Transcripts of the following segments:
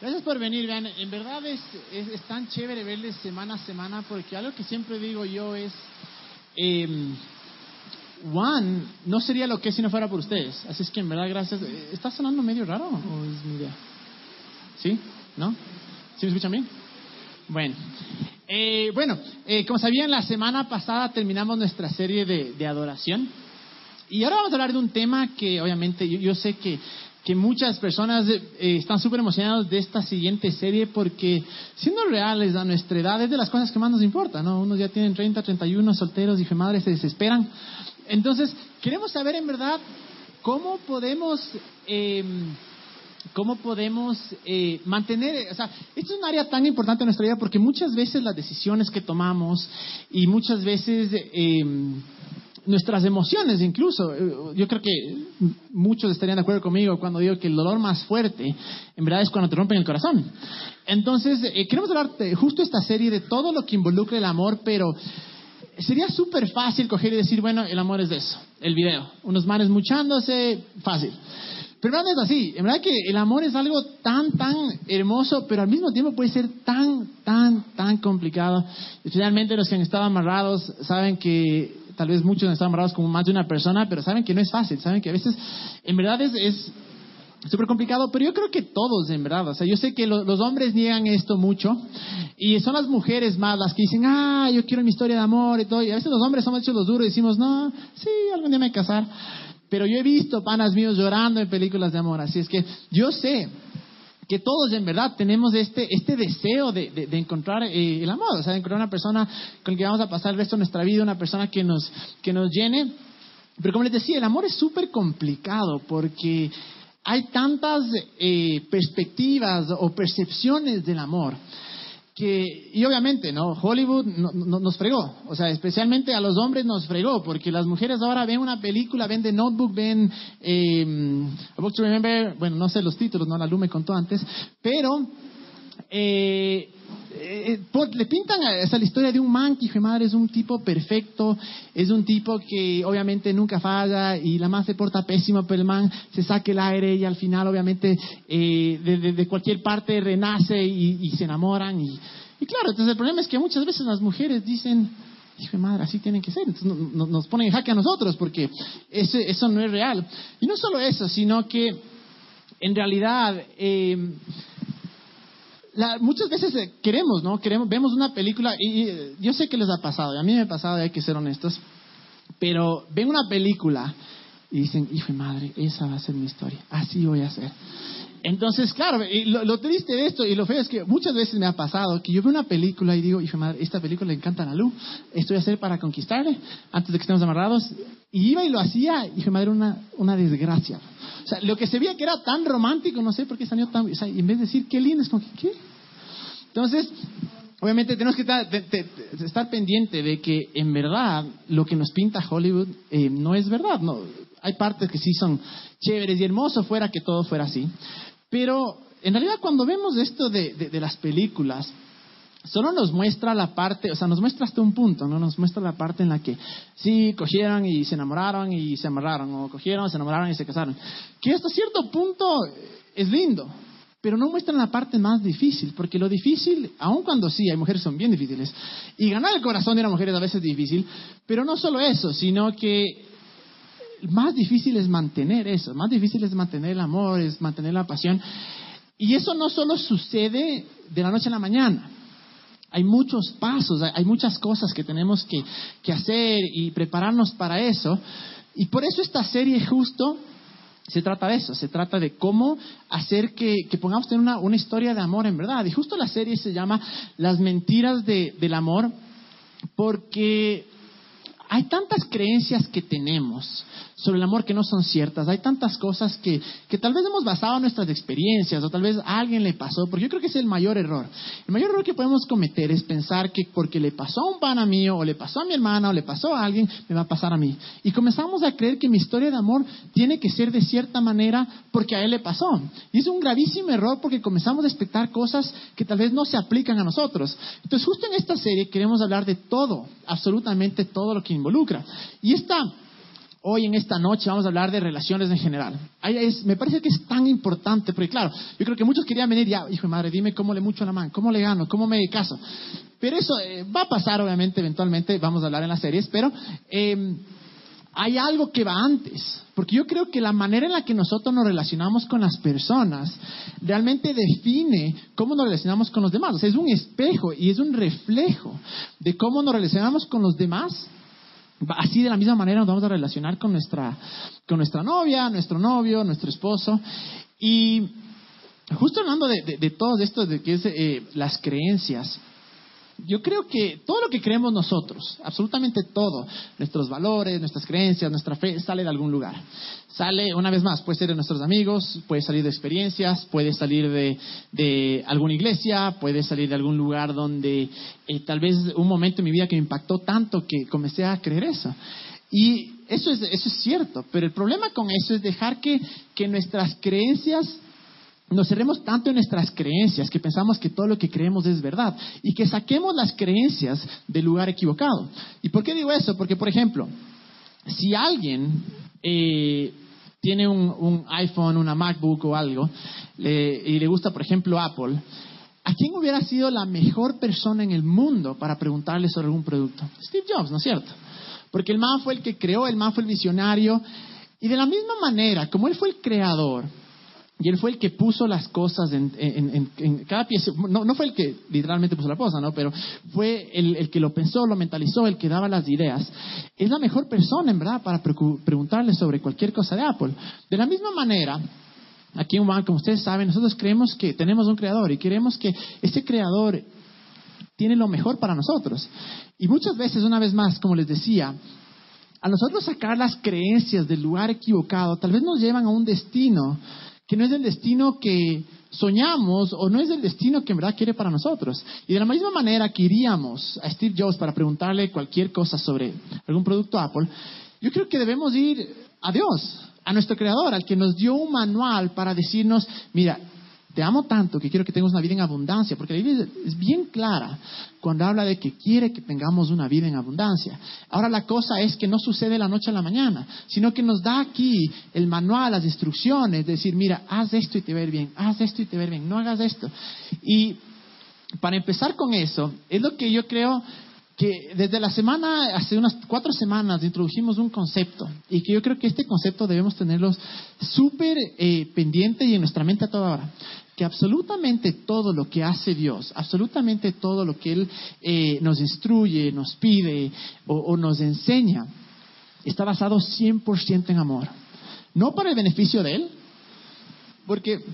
Gracias por venir, vean, en verdad es, es, tan chévere verles semana a semana porque algo que siempre digo yo es, eh, Juan no sería lo que es si no fuera por ustedes. Así es que en verdad gracias. Eh, ¿Está sonando medio raro o es mi idea? ¿Sí? ¿No? ¿Sí me escuchan bien? Bueno. Eh, bueno, eh, como sabían, la semana pasada terminamos nuestra serie de, de adoración. Y ahora vamos a hablar de un tema que obviamente yo, yo sé que que muchas personas eh, están súper emocionados de esta siguiente serie porque, siendo reales a nuestra edad, es de las cosas que más nos importa, ¿no? Unos ya tienen 30, 31 solteros y madres se desesperan. Entonces, queremos saber en verdad cómo podemos... Em, cómo podemos eh, mantener, o sea, esto es un área tan importante en nuestra vida porque muchas veces las decisiones que tomamos y muchas veces eh, nuestras emociones incluso. Eh, yo creo que muchos estarían de acuerdo conmigo cuando digo que el dolor más fuerte en verdad es cuando te rompen el corazón. Entonces, eh, queremos hablar justo esta serie de todo lo que involucra el amor, pero sería súper fácil coger y decir, bueno, el amor es de eso, el video, unos manes muchándose, fácil. Pero no es así, en verdad que el amor es algo tan, tan hermoso, pero al mismo tiempo puede ser tan, tan, tan complicado. Especialmente los que han estado amarrados saben que tal vez muchos están amarrados como más de una persona, pero saben que no es fácil, saben que a veces en verdad es, es súper complicado, pero yo creo que todos, en verdad. O sea, yo sé que los hombres niegan esto mucho y son las mujeres más las que dicen, ah, yo quiero mi historia de amor y todo. Y a veces los hombres somos hechos los duros y decimos, no, sí, algún día me voy a casar. Pero yo he visto panas míos llorando en películas de amor, así es que yo sé que todos en verdad tenemos este, este deseo de, de, encontrar eh, el amor, o sea, de encontrar una persona con la que vamos a pasar el resto de nuestra vida, una persona que nos, que nos llene. Pero como les decía, el amor es súper complicado porque hay tantas eh, perspectivas o percepciones del amor que, y obviamente, ¿no? Hollywood nos fregó, o sea, especialmente a los hombres nos fregó, porque las mujeres ahora ven una película, ven The Notebook, ven eh, A to Remember, bueno, no sé los títulos, no la Lu me contó antes, pero eh, eh, le pintan esa la historia de un man que, madre, es un tipo perfecto, es un tipo que obviamente nunca falla y la más se porta pésimo, pero el man se saca el aire y al final obviamente eh, de, cualquier parte renace y, se enamoran. Y, claro, entonces el problema es que muchas veces las mujeres dicen, hijo madre, así tienen que ser. Entonces nos ponen en jaque a nosotros porque eso, eso no es real. Y no solo eso, sino que en realidad... Eh, muchas veces eh, queremos, ¿no? Queremos, vemos una película y, yo sé que les ha pasado, y a mí me ha pasado, hay que ser honestos, pero ven una película y dicen, hijo de madre, esa va a ser mi historia, así voy a ser. Entonces, claro, lo, triste de esto y lo feo es que muchas veces me ha pasado que yo veo una película y digo, hijo madre, esta película le encanta a la luz, esto voy a hacer para conquistarle antes de que estemos amarrados. Y iba y lo hacía, hijo madre, una, una desgracia. O sea, lo que se veía que era tan romántico, no sé por qué salió tan... O sea, en vez de decir, qué lindo, es como, ¿qué? Entonces, obviamente tenemos que estar, pendiente de que en verdad lo que nos pinta Hollywood eh, no es verdad. No, hay partes que sí son chéveres y hermosos fuera que todo fuera así. Pero en realidad cuando vemos esto de, de las películas, solo nos muestra la parte, o sea, nos muestra hasta un punto, ¿no? Nos muestra la parte en la que sí, cogieron y se enamoraron y se amarraron, o cogieron, se enamoraron y se casaron. Que hasta cierto punto es lindo, pero no muestran la parte más difícil, porque lo difícil, aun cuando sí, hay mujeres son bien difíciles, y ganar el corazón de una mujer es a veces difícil, pero no solo eso, sino que más difícil es mantener eso, más difícil es mantener el amor, es mantener la pasión. Y eso no solo sucede de la noche a la mañana. Hay muchos pasos, hay muchas cosas que tenemos que, hacer y prepararnos para eso. Y por eso esta serie justo se trata de eso, se trata de cómo hacer que, que pongamos tener una, una, historia de amor en verdad. Y justo la serie se llama Las mentiras del amor, porque hay tantas creencias que tenemos sobre el amor que no son ciertas. Hay tantas cosas que, que tal vez hemos basado nuestras experiencias o tal vez a alguien le pasó, porque yo creo que es el mayor error. El mayor error que podemos cometer es pensar que porque le pasó a un pana mío o le pasó a mi hermana o le pasó a alguien, me va a pasar a mí. Y comenzamos a creer que mi historia de amor tiene que ser de cierta manera porque a él le pasó. Y es un gravísimo error porque comenzamos a expectar cosas que tal vez no se aplican a nosotros. Entonces justo en esta serie queremos hablar de todo, absolutamente todo lo que involucra. Y esta hoy en esta noche vamos a hablar de relaciones en general. me parece que es tan importante, porque claro, yo creo que muchos querían venir ya, hijo de madre, dime cómo le mucho la mano, cómo le gano, cómo me caso. Pero eso eh, va a pasar, obviamente, eventualmente, vamos a hablar en las series, pero em, hay algo que va antes, porque yo creo que la manera en la que nosotros nos relacionamos con las personas realmente define cómo nos relacionamos con los demás. O sea, es un espejo y es un reflejo de cómo nos relacionamos con los demás Así de la misma manera nos vamos a relacionar con nuestra, con nuestra novia, nuestro novio, nuestro esposo. Y justo hablando de, de, todo esto, de que es eh, las creencias, yo creo que todo lo que creemos nosotros, absolutamente todo, nuestros valores, nuestras creencias, nuestra fe, sale de algún lugar. Sale, una vez más, puede ser de nuestros amigos, puede salir de experiencias, puede salir de, alguna iglesia, puede salir de algún lugar donde eh, tal vez un momento en mi vida que me impactó tanto que comencé a creer eso. Y eso es, eso es cierto, pero el problema con eso es dejar que, que nuestras creencias nos cerremos tanto en nuestras creencias que pensamos que todo lo que creemos es verdad y que saquemos las creencias del lugar equivocado. ¿Y por qué digo eso? Porque, por ejemplo, si alguien eh, tiene un, iPhone, una MacBook o algo y le gusta, por ejemplo, Apple, ¿a quién hubiera sido la mejor persona en el mundo para preguntarle sobre algún producto? Steve Jobs, ¿no es cierto? Porque el man fue el que creó, el man fue el visionario. Y de la misma manera, como él fue el creador, y él fue el que puso las cosas en, cada pieza. No, no, fue el que literalmente puso la cosa, ¿no? Pero fue el, que lo pensó, lo mentalizó, el que daba las ideas. Es la mejor persona, en verdad, para preguntarle sobre cualquier cosa de Apple. De la misma manera, aquí en Juan, como ustedes saben, nosotros creemos que tenemos un creador y queremos que ese creador tiene lo mejor para nosotros. Y muchas veces, una vez más, como les decía, a nosotros sacar las creencias del lugar equivocado, tal vez nos llevan a un destino que no es el destino que soñamos o no es el destino que en verdad quiere para nosotros. Y de la misma manera que iríamos a Steve Jobs para preguntarle cualquier cosa sobre algún producto Apple, yo creo que debemos ir a Dios, a nuestro creador, al que nos dio un manual para decirnos, mira, te amo tanto que quiero que tengas una vida en abundancia, porque la Biblia es bien clara cuando habla de que quiere que tengamos una vida en abundancia. Ahora la cosa es que no sucede de la noche a la mañana, sino que nos da aquí el manual, las instrucciones, decir, mira, haz esto y te va a ir bien, haz esto y te va a ir bien, no hagas esto. Y para empezar con eso, es lo que yo creo que desde la semana, hace unas cuatro semanas, introdujimos un concepto y que yo creo que este concepto debemos tenerlo súper eh, pendiente y en nuestra mente a toda hora. Que absolutamente todo lo que hace Dios, absolutamente todo lo que Él eh, nos instruye, nos pide o, nos enseña, está basado 100% en amor. No para el beneficio de Él, porque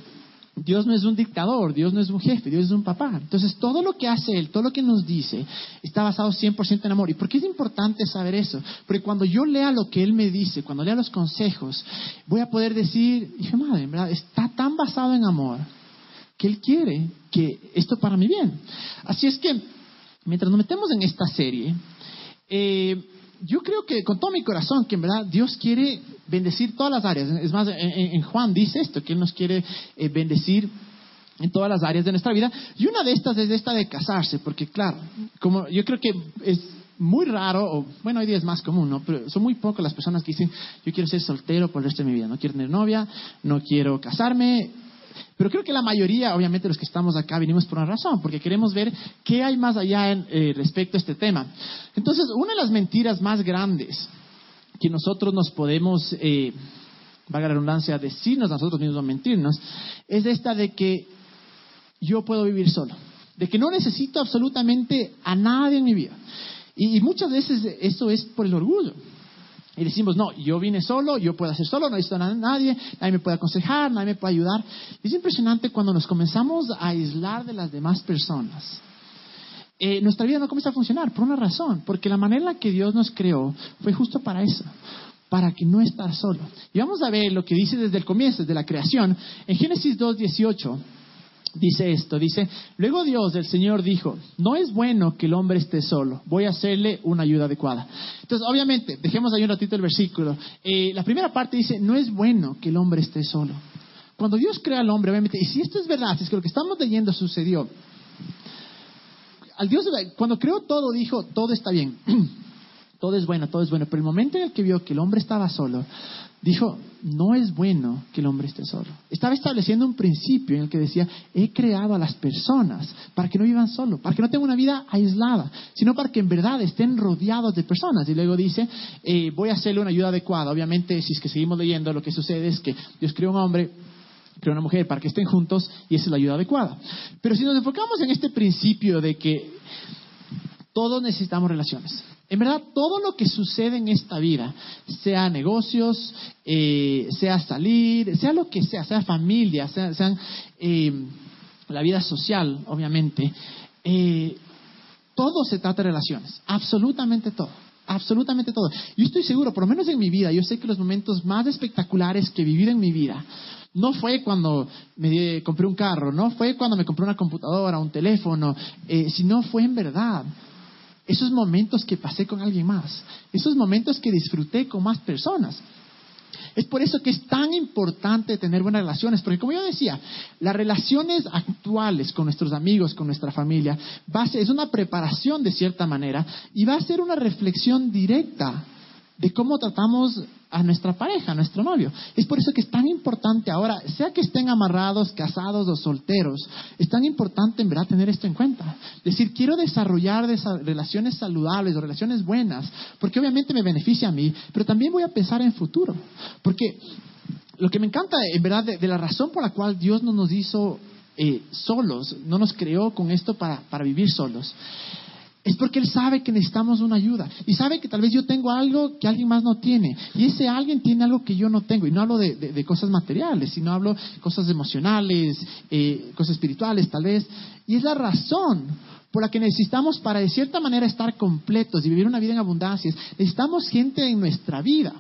Dios no es un dictador, Dios no es un jefe, Dios es un papá. Entonces, todo lo que hace Él, todo lo que nos dice, está basado 100% en amor. ¿Y por qué es importante saber eso? Porque cuando yo lea lo que Él me dice, cuando lea los consejos, voy a poder decir, hija madre, está tan basado en amor que Él quiere que esto para mi bien. Así es que, mientras nos metemos en esta serie, eh, yo creo que con todo mi corazón que en verdad Dios quiere bendecir todas las áreas. Es más, en, Juan dice esto, que Él nos quiere eh, bendecir en todas las áreas de nuestra vida. Y una de estas es esta de casarse, porque claro, como yo creo que es muy raro, o bueno, hoy día es más común, ¿no? Pero son muy pocas las personas que dicen, yo quiero ser soltero por el resto de mi vida, no quiero tener novia, no quiero casarme, pero creo que la mayoría, obviamente los que estamos acá, venimos por una razón, porque queremos ver qué hay más allá en, eh, respecto a este tema. Entonces, una de las mentiras más grandes que nosotros nos podemos, eh, valga la redundancia, decirnos nosotros mismos mentirnos, es esta de que yo puedo vivir solo, de que no necesito absolutamente a nadie en mi vida. y muchas veces eso es por el orgullo. Y decimos, no, yo vine solo, yo puedo hacer solo, no necesito a nadie, nadie me puede aconsejar, nadie me puede ayudar. Es impresionante cuando nos comenzamos a aislar de las demás personas. Eh, nuestra vida no comienza a funcionar por una razón, porque la manera en la que Dios nos creó fue justo para eso, para que no estar solo. Y vamos a ver lo que dice desde el comienzo, desde la creación. En Génesis 2.18 dice esto, dice, luego Dios, el Señor, dijo, no es bueno que el hombre esté solo, voy a hacerle una ayuda adecuada. Entonces, obviamente, dejemos ahí un ratito el versículo. Eh, la primera parte dice, no es bueno que el hombre esté solo. Cuando Dios crea al hombre, obviamente, y si esto es verdad, si es que lo que estamos leyendo sucedió, al Dios, cuando creó todo, dijo, todo está bien. todo es bueno, todo es bueno. Pero el momento en el que vio que el hombre estaba solo, dijo, no es bueno que el hombre esté solo. Estaba estableciendo un principio en el que decía, he creado a las personas para que no vivan solo, para que no tengan una vida aislada, sino para que en verdad estén rodeados de personas. Y luego dice, eh, voy a hacerle una ayuda adecuada. Obviamente, si es que seguimos leyendo, lo que sucede es que Dios creó un hombre, creó una mujer para que estén juntos y esa es la ayuda adecuada. Pero si nos enfocamos en este principio de que todos necesitamos relaciones. En verdad, todo lo que sucede en esta vida, sea negocios, eh, sea salir, sea lo que sea, sea familia, sea, eh, la vida social, obviamente, eh, todo se trata de relaciones, absolutamente todo. Absolutamente todo. Yo estoy seguro, por lo menos en mi vida, yo sé que los momentos más espectaculares que he vivido en mi vida no fue cuando me compré un carro, no fue cuando me compré una computadora, un teléfono, sino fue en verdad esos momentos que pasé con alguien más, esos momentos que disfruté con más personas. Es por eso que es tan importante tener buenas relaciones, porque como yo decía, las relaciones actuales con nuestros amigos, con nuestra familia, va a ser, es una preparación de cierta manera y va a ser una reflexión directa de cómo tratamos a nuestra pareja, a nuestro novio. Es por eso que es tan importante ahora, sea que estén amarrados, casados o solteros, es tan importante en verdad tener esto en cuenta. Decir, quiero desarrollar relaciones saludables o relaciones buenas, porque obviamente me beneficia a mí, pero también voy a pensar en futuro. Porque lo que me encanta, en verdad, de, la razón por la cual Dios no nos hizo eh, solos, no nos creó con esto para, para vivir solos, es porque Él sabe que necesitamos una ayuda. Y sabe que tal vez yo tengo algo que alguien más no tiene. Y ese alguien tiene algo que yo no tengo. Y no hablo de, cosas materiales, sino hablo de cosas emocionales, eh, cosas espirituales tal vez. Y es la razón por la que necesitamos para de cierta manera estar completos y vivir una vida en abundancia. Necesitamos gente en nuestra vida.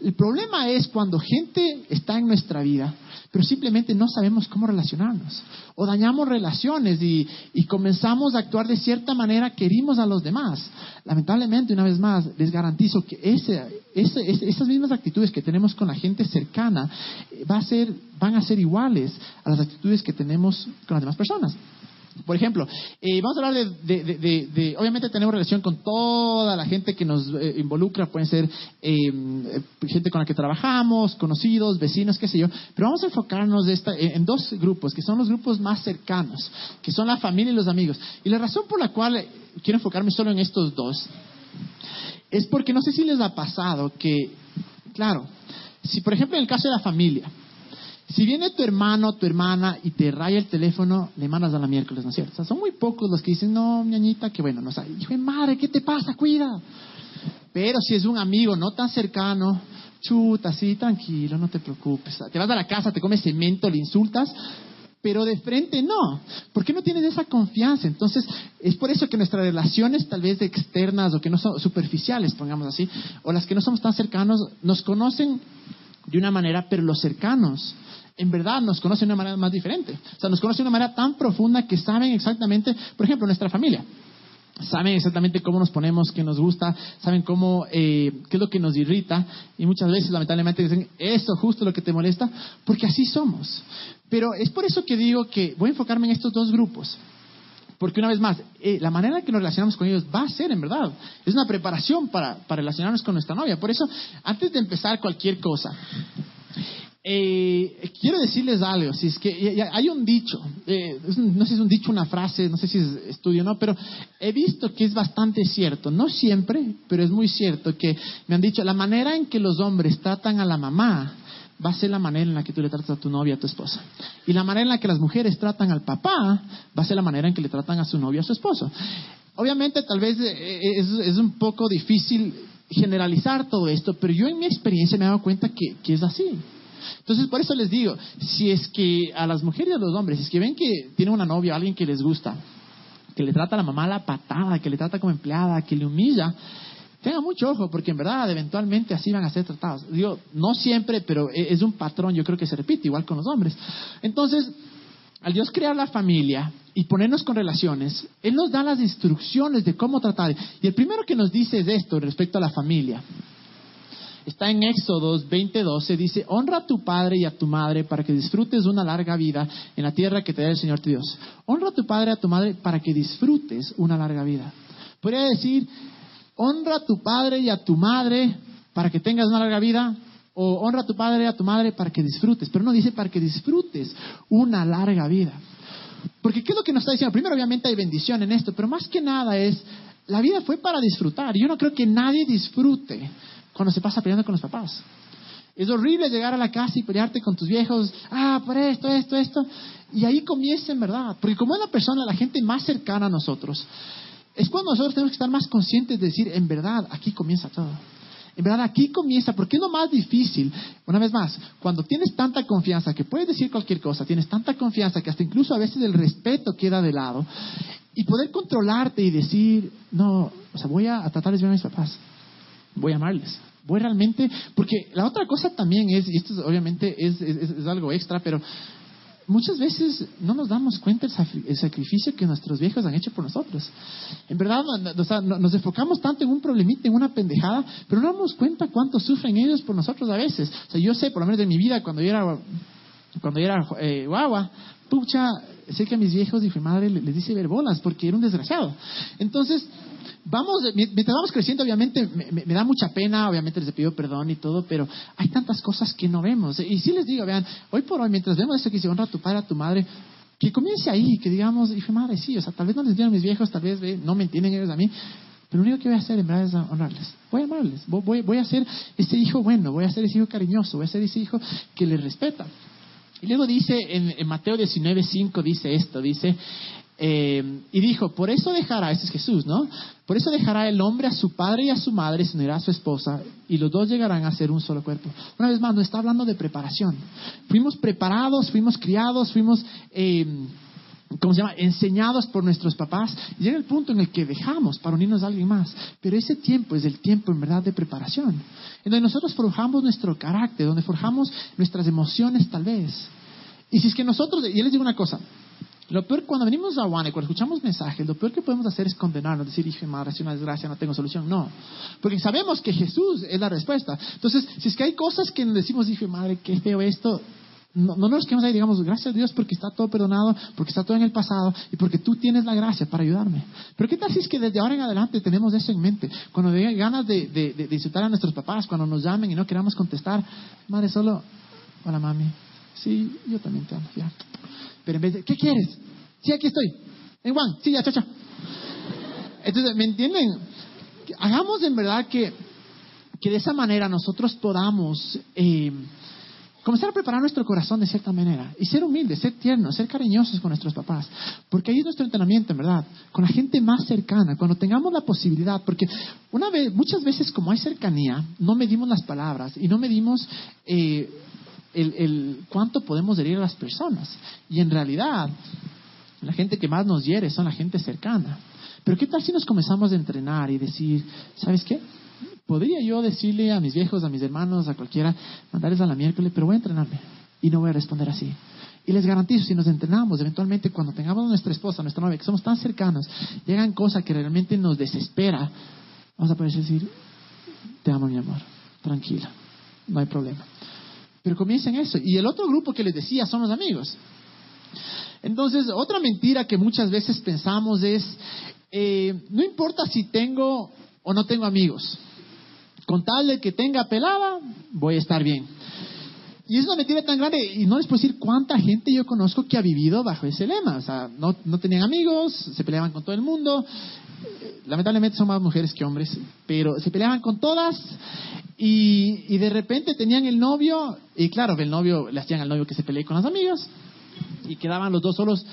El problema es cuando gente está en nuestra vida, pero simplemente no sabemos cómo relacionarnos. O dañamos relaciones y, comenzamos a actuar de cierta manera que herimos a los demás. Lamentablemente, una vez más, les garantizo que esas mismas actitudes que tenemos con la gente cercana eh, va a ser, van a ser iguales a las actitudes que tenemos con las demás personas. Por ejemplo, eh, vamos a hablar de, obviamente tenemos relación con toda la gente que nos eh, involucra, pueden ser eh, gente con la que trabajamos, conocidos, vecinos, qué sé yo, pero vamos a enfocarnos en dos grupos, que son los grupos más cercanos, que son la familia y los amigos. Y la razón por la cual quiero enfocarme solo en estos dos, es porque no sé si les ha pasado que, claro, si por ejemplo en el caso de la familia, si viene tu hermano, tu hermana y te raya el teléfono, le mandas a la miércoles, ¿no es cierto? O sea, son muy pocos los que dicen, no, ñañita, que bueno, no sé. Hijo madre, ¿qué te pasa? Cuida. Pero si es un amigo no tan cercano, chuta, sí, tranquilo, no te preocupes. Te vas a la casa, te comes cemento, le insultas, pero de frente no. ¿Por qué no tienes esa confianza? Entonces, es por eso que nuestras relaciones, tal vez externas o que no son superficiales, pongamos así, o las que no somos tan cercanos, nos conocen de una manera, pero los cercanos en verdad nos conocen de una manera más diferente. O sea, nos conocen de una manera tan profunda que saben exactamente, por ejemplo, nuestra familia. Saben exactamente cómo nos ponemos, qué nos gusta, saben cómo, eh, qué es lo que nos irrita y muchas veces lamentablemente dicen, eso justo lo que te molesta, porque así somos. Pero es por eso que digo que voy a enfocarme en estos dos grupos. Porque una vez más, eh, la manera en que nos relacionamos con ellos va a ser, en verdad, es una preparación para, para relacionarnos con nuestra novia. Por eso, antes de empezar cualquier cosa, eh, quiero decirles algo, si es que hay un dicho, eh, no sé si es un dicho, una frase, no sé si es estudio o no, pero he visto que es bastante cierto, no siempre, pero es muy cierto que me han dicho, la manera en que los hombres tratan a la mamá va a ser la manera en la que tú le tratas a tu novia, a tu esposa. Y la manera en la que las mujeres tratan al papá va a ser la manera en que le tratan a su novia, a su esposo. Obviamente tal vez eh, es, un poco difícil generalizar todo esto, pero yo en mi experiencia me he dado cuenta que es así. Entonces, por eso les digo, si es que a las mujeres y a los hombres, si es que ven que tiene una novia, alguien que les gusta, que le trata a la mamá la patada, que le trata como empleada, que le humilla, tengan mucho ojo, porque en verdad eventualmente así van a ser tratados. Digo, no siempre, pero e-, es un patrón, yo creo que se repite, igual con los hombres. Entonces, al Dios crear la familia y ponernos con relaciones, Él nos da las instrucciones de cómo tratar. Y el primero que nos dice es esto respecto a la familia está en Éxodos 20:12, dice, honra a tu padre y a tu madre para que disfrutes una larga vida en la tierra que te da el Señor tu Dios. Honra a tu padre y a tu madre para que disfrutes una larga vida. Podría decir, honra a tu padre y a tu madre para que tengas una larga vida, o honra a tu padre y a tu madre para que disfrutes, pero no dice para que disfrutes una larga vida. Porque ¿qué es lo que nos está diciendo? Primero, obviamente hay bendición en esto, pero más que nada es, la vida fue para disfrutar. Yo no creo que nadie disfrute cuando se pasa peleando con los papás. Es horrible llegar a la casa y pelearte con tus viejos, ah, por esto, esto, esto. Y ahí comienza en verdad. Porque como es la persona, la gente más cercana a nosotros, es cuando nosotros tenemos que estar más conscientes de decir, en verdad, aquí comienza todo. En verdad, aquí comienza, porque es lo más difícil. Una vez más, cuando tienes tanta confianza que puedes decir cualquier cosa, tienes tanta confianza que hasta incluso a veces el respeto queda de lado, y poder controlarte y decir, no, o sea, voy a, tratar de bien a mis papás, voy a amarles, voy realmente, porque la otra cosa también es, y esto obviamente es, es algo extra, pero muchas veces no nos damos cuenta el sacrificio que nuestros viejos han hecho por nosotros. En verdad, nos enfocamos tanto en un problemita, en una pendejada, pero no damos cuenta cuánto sufren ellos por nosotros a veces. O sea, yo sé, por lo menos de mi vida, cuando yo era, cuando yo era eh, guagua, pucha, sé que mis viejos y mi madre les dice ver bolas porque era un desgraciado. Entonces, vamos, mientras vamos creciendo, obviamente me, da mucha pena, obviamente les pido perdón y todo, pero hay tantas cosas que no vemos. Y si les digo, vean, hoy por hoy, mientras vemos esto que se honra a tu padre, a tu madre, que comience ahí, que digamos, dije, madre, sí, o sea, tal vez no les a mis viejos, tal vez no me entienden ellos a mí, pero lo único que voy a hacer en verdad es honrarles. Voy a amarles, voy, voy a ser ese hijo bueno, voy a ser ese hijo cariñoso, voy a ser ese hijo que les respeta. Y luego dice en, en Mateo 19.5, dice esto, dice, eh, y dijo, por eso dejará, ese es Jesús, ¿no? Por eso dejará el hombre a su padre y a su madre, se unirá a su esposa, y los dos llegarán a ser un solo cuerpo. Una vez más, no está hablando de preparación. Fuimos preparados, fuimos criados, fuimos, eh, ¿cómo se llama?, enseñados por nuestros papás. Llega el punto en el que dejamos para unirnos a alguien más. Pero ese tiempo es el tiempo, en verdad, de preparación. En donde nosotros forjamos nuestro carácter, donde forjamos nuestras emociones, tal vez. Y si es que nosotros, y les digo una cosa, lo peor, cuando venimos a One, cuando escuchamos mensajes, lo peor que podemos hacer es condenarnos, decir, hijo, madre, es una desgracia, no tengo solución. No. Porque sabemos que Jesús es la respuesta. Entonces, si es que hay cosas que decimos, hijo, madre, qué feo esto, no, no nos quedamos ahí, digamos, gracias a Dios porque está todo perdonado, porque está todo en el pasado y porque tú tienes la gracia para ayudarme. Pero ¿qué tal si es que desde ahora en adelante tenemos eso en mente? Cuando hay ganas de, de, de, insultar a nuestros papás, cuando nos llamen y no queramos contestar, madre, solo, hola mami, sí, yo también te amo, ya. En vez de, ¿qué quieres? Sí, aquí estoy. En Juan, sí, ya, chacha. Entonces, ¿me entienden? Hagamos en verdad que, que de esa manera nosotros podamos eh, comenzar a preparar nuestro corazón de cierta manera y ser humildes, ser tiernos, ser cariñosos con nuestros papás. Porque ahí es nuestro entrenamiento, en verdad, con la gente más cercana, cuando tengamos la posibilidad, porque una vez, muchas veces como hay cercanía, no medimos las palabras y no medimos eh, el, el cuánto podemos herir a las personas. Y en realidad, la gente que más nos hiere son la gente cercana. Pero ¿qué tal si nos comenzamos a entrenar y decir, ¿sabes qué? Podría yo decirle a mis viejos, a mis hermanos, a cualquiera, mandarles a la miércoles, pero voy a entrenarme y no voy a responder así. Y les garantizo, si nos entrenamos, eventualmente cuando tengamos a nuestra esposa, a nuestra novia, que somos tan cercanos, llegan cosas que realmente nos desespera, vamos a poder decir, te amo mi amor, tranquila, no hay problema. Pero comiencen eso. Y el otro grupo que les decía son los amigos. Entonces, otra mentira que muchas veces pensamos es, eh, no importa si tengo o no tengo amigos, con tal de que tenga pelada, voy a estar bien. Y es una mentira tan grande, y no les puedo decir cuánta gente yo conozco que ha vivido bajo ese lema. O sea, no, no tenían amigos, se peleaban con todo el mundo. Lamentablemente son más mujeres que hombres, pero se peleaban con todas y, y de repente tenían el novio, y claro, el novio le hacían al novio que se pelee con las amigas y quedaban los dos solos.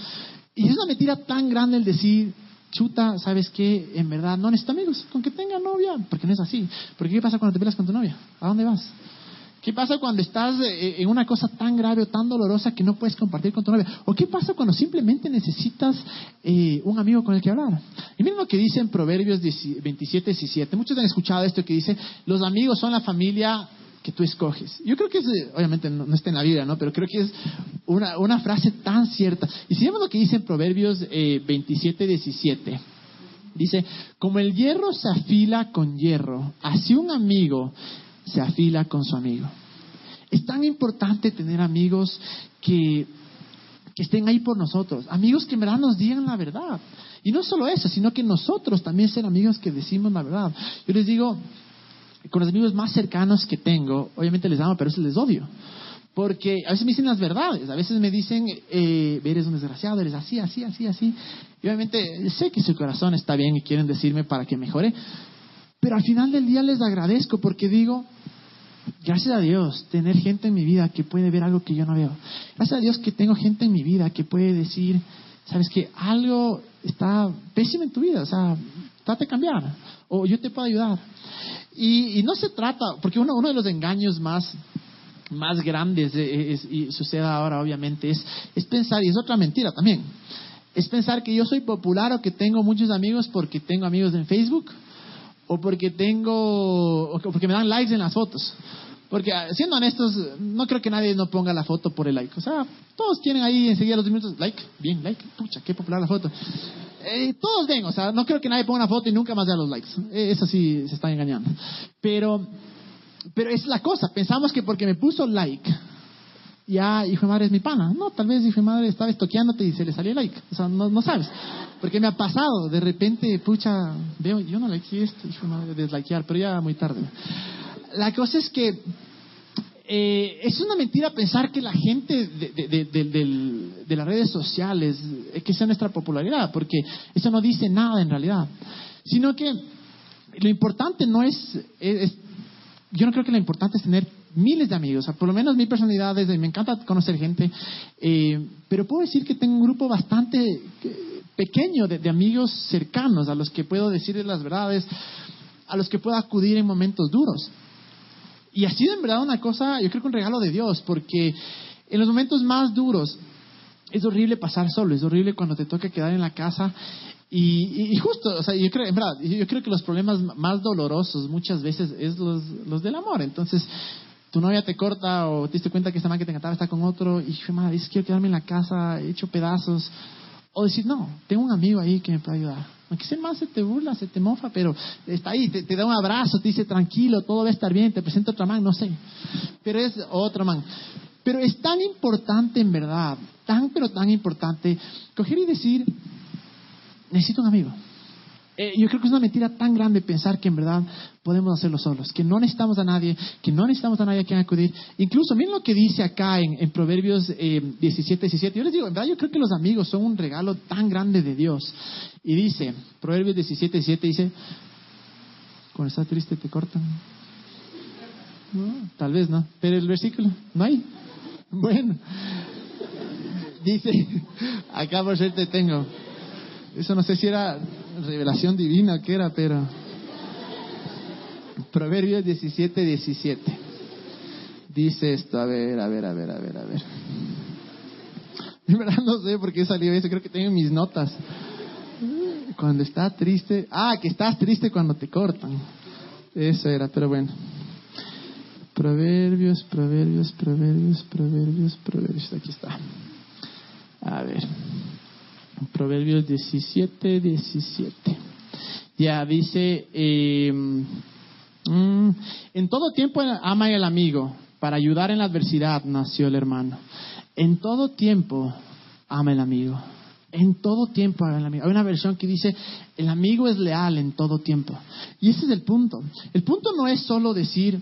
Y es una mentira tan grande el decir, chuta, ¿sabes qué? En verdad no necesito amigos, con que tenga novia, porque no es así. Porque ¿qué pasa cuando te peleas con tu novia? ¿A dónde vas? ¿Qué pasa cuando estás eh, en una cosa tan grave o tan dolorosa que no puedes compartir con tu novia? ¿O qué pasa cuando simplemente necesitas eh, un amigo con el que hablar? Y miren lo que dice en Proverbios 27, 17. Muchos han escuchado esto que dice, los amigos son la familia que tú escoges. Yo creo que es, obviamente no, está en la Biblia, ¿no? Pero creo que es una, una frase tan cierta. Y si vemos lo que dice en Proverbios eh, 27, 17. Dice, como el hierro se afila con hierro, así un amigo se afila con su amigo. Es tan importante tener amigos que, estén ahí por nosotros, amigos que en verdad nos digan la verdad. Y no solo eso, sino que nosotros también ser amigos que decimos la verdad. Yo les digo, con los amigos más cercanos que tengo, obviamente les amo, pero eso les odio. Porque a veces me dicen las verdades, a veces me dicen, eh, eres un desgraciado, eres así, así, así, así. Y obviamente sé que su corazón está bien y quieren decirme para que mejore. Pero al final del día les agradezco porque digo, gracias a Dios, tener gente en mi vida que puede ver algo que yo no veo. Gracias a Dios que tengo gente en mi vida que puede decir, sabes que algo está pésimo en tu vida, o sea, trate de cambiar, o yo te puedo ayudar. Y, no se trata, porque uno, de los engaños más más grandes y sucede ahora obviamente es, es pensar, y es otra mentira también, es pensar que yo soy popular o que tengo muchos amigos porque tengo amigos en Facebook o porque tengo, o porque me dan likes en las fotos. Porque ah, siendo honestos, no creo que nadie no ponga la foto por el like. O sea, todos tienen ahí enseguida los minutos, like, bien, like, pucha, qué popular la foto. Eh, todos ven, o sea, no creo que nadie ponga una foto y nunca más vea los likes. Eh, eso sí, se están engañando. Pero pero es la cosa, pensamos que porque me puso like, ya hijo de madre es mi pana. No, tal vez hijo de madre estaba estoqueándote y se le salió like. O sea, no, no sabes. Porque me ha pasado, de repente, pucha, veo, yo no like esto, hijo de madre, deslikear, pero ya muy tarde. La cosa es que eh, es una mentira pensar que la gente de, las redes sociales, es que sea nuestra popularidad, porque eso no dice nada en realidad. Sino que lo importante no es yo no creo que lo importante es tener miles de amigos, por lo menos mi personalidad es me encanta conocer gente, eh, pero puedo decir que tengo un grupo bastante eh, pequeño de, amigos cercanos a los que puedo decirles las verdades, a los que puedo acudir en momentos duros. Y ha sido en verdad una cosa, yo creo que un regalo de Dios, porque en los momentos más duros es horrible pasar solo, es horrible cuando te toca quedar en la casa y, justo, o sea, yo creo, en verdad, yo creo que los problemas más dolorosos muchas veces es los, los del amor. Entonces, tu novia te corta o te diste cuenta que esta man que te encantaba está con otro y madre, dices, quiero quedarme en la casa, hecho pedazos. O decir, no, tengo un amigo ahí que me puede ayudar. Aunque sea más se te burla, se te mofa, pero está ahí, te, da un abrazo, te dice, tranquilo, todo va a estar bien, te presenta otra man, no sé. Pero es otro man. Pero es tan importante en verdad, tan pero tan importante, coger y decir, necesito un amigo. Eh, yo creo que es una mentira tan grande pensar que en verdad podemos hacerlo solos, que no necesitamos a nadie, que no necesitamos a nadie a quien acudir. Incluso, miren lo que dice acá en, Proverbios 17, eh, 17. Yo les digo, en verdad yo creo que los amigos son un regalo tan grande de Dios. Y dice, Proverbios 17, 17 dice, cuando estás triste te cortan. tal vez no, pero el versículo, ¿no hay? Bueno, dice, acá por te tengo. Eso no sé si era revelación divina o qué era, pero. Proverbios 17, 17. Dice esto, a ver, a ver, a ver, a ver, a ver. No sé por qué salió eso, creo que tengo mis notas. Cuando está triste, ah, que estás triste cuando te cortan. Eso era, pero bueno. Proverbios, proverbios, proverbios, proverbios, proverbios. Aquí está. A ver. Proverbios 17, 17. Ya dice, eh, mm, en todo tiempo ama el amigo, para ayudar en la adversidad nació el hermano. En todo tiempo ama el amigo. En todo tiempo ama el amigo. Hay una versión que dice, el amigo es leal en todo tiempo. Y ese es el punto. El punto no es solo decir,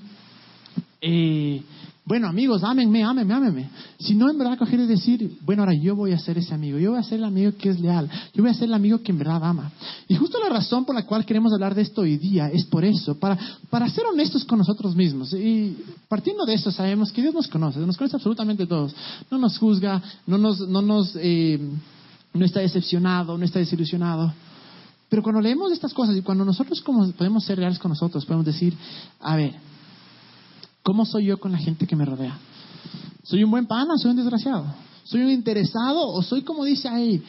eh, bueno, amigos, ámenme, ámenme, ámenme. Si no, en verdad coger y decir, bueno, ahora yo voy a ser ese amigo, yo voy a ser el amigo que es leal, yo voy a ser el amigo que en verdad ama. Y justo la razón por la cual queremos hablar de esto hoy día es por eso, para, para ser honestos con nosotros mismos. Y partiendo de eso, sabemos que Dios nos conoce, nos conoce absolutamente todos. No nos juzga, no nos, no nos, eh, no está decepcionado, no está desilusionado. Pero cuando leemos estas cosas y cuando nosotros como podemos ser reales con nosotros, podemos decir, a ver, ¿Cómo soy yo con la gente que me rodea? ¿Soy un buen pana? ¿Soy un desgraciado? ¿Soy un interesado? ¿O soy como dice ahí?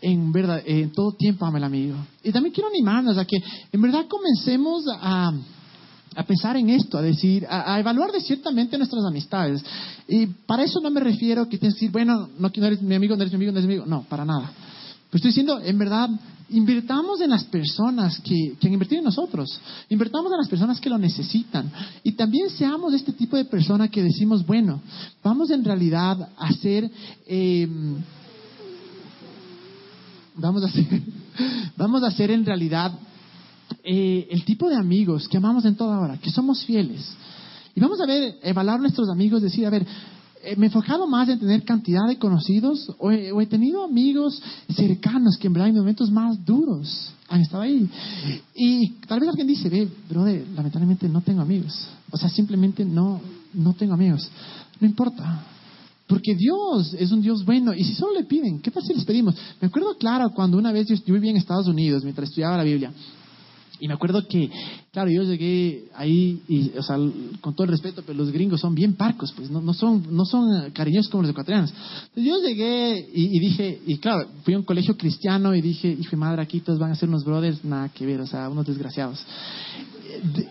En verdad, en todo tiempo ama el amigo. Y también quiero animarnos a que en verdad comencemos a, a pensar en esto, a decir, a, evaluar de ciertamente nuestras amistades. Y para eso no me refiero que tienes que decir, bueno, no, no eres mi amigo, no eres mi amigo, no eres mi amigo. No, para nada. Pues estoy diciendo, en verdad, invertamos en las personas que, que han invertido en nosotros. Invertamos en las personas que lo necesitan. Y también seamos este tipo de persona que decimos, bueno, vamos en realidad a hacer... Eh, vamos a hacer, vamos a hacer en realidad eh, el tipo de amigos que amamos en toda hora, que somos fieles. Y vamos a ver, evaluar nuestros amigos, decir, a ver, me he enfocado más en tener cantidad de conocidos o he, tenido amigos cercanos que en verdad en momentos más duros han estado ahí. Y tal vez alguien dice, ve, brother, lamentablemente no tengo amigos. O sea, simplemente no, no tengo amigos. No importa. Porque Dios es un Dios bueno. Y si solo le piden, ¿qué tal si les pedimos? Me acuerdo claro cuando una vez yo, yo vivía en Estados Unidos mientras estudiaba la Biblia. Y me acuerdo que, claro, yo llegué ahí, y, o sea, con todo el respeto, pero los gringos son bien parcos, pues no, no son, no son cariñosos como los ecuatorianos. Entonces yo llegué y, dije, y claro, fui a un colegio cristiano y dije, hijo de madre, aquí todos van a ser unos brothers, nada que ver, o sea, unos desgraciados.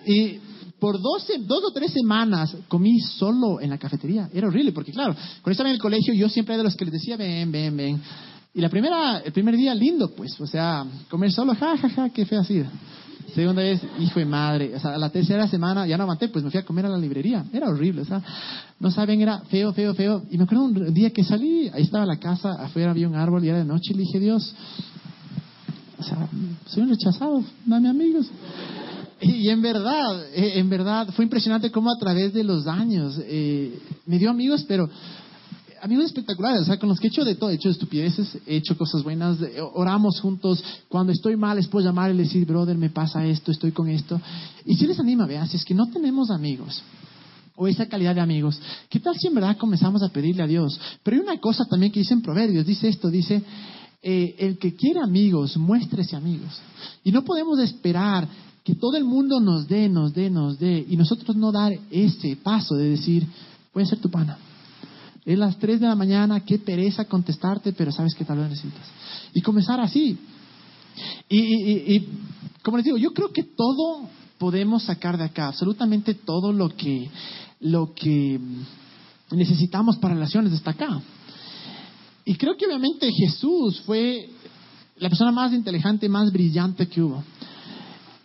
Y por 12, dos o tres semanas comí solo en la cafetería. Era horrible, porque claro, cuando estaba en el colegio yo siempre era de los que les decía, ven, ven, ven. Y la primera, el primer día lindo, pues, o sea, comer solo, ja, ja, ja, qué fea sido. Segunda vez, hijo de madre. O sea, la tercera semana ya no aguanté, pues me fui a comer a la librería. Era horrible, o sea, no saben, era feo, feo, feo. Y me acuerdo un día que salí, ahí estaba la casa, afuera había un árbol y era de noche y le dije, Dios, o sea, soy un rechazado, dame amigos. Y en verdad, eh, en verdad, fue impresionante cómo a través de los años eh, me dio amigos, pero amigos espectaculares, o sea, con los que he hecho de todo, he hecho estupideces, he hecho cosas buenas, oramos juntos, cuando estoy mal les puedo llamar y decir, brother, me pasa esto, estoy con esto. Y si les anima, vean, si es que no tenemos amigos, o esa calidad de amigos, ¿qué tal si en verdad comenzamos a pedirle a Dios? Pero hay una cosa también que dice en Proverbios, dice esto, dice, eh, el que quiere amigos, muéstrese amigos. Y no podemos esperar que todo el mundo nos dé, nos dé, nos dé, y nosotros no dar ese paso de decir, voy a ser tu pana es las 3 de la mañana, qué pereza contestarte, pero sabes que tal vez necesitas. Y comenzar así. Y, como les digo, yo creo que todo podemos sacar de acá, absolutamente todo lo que, lo que necesitamos para relaciones está acá. Y creo que obviamente Jesús fue la persona más inteligente, más brillante que hubo.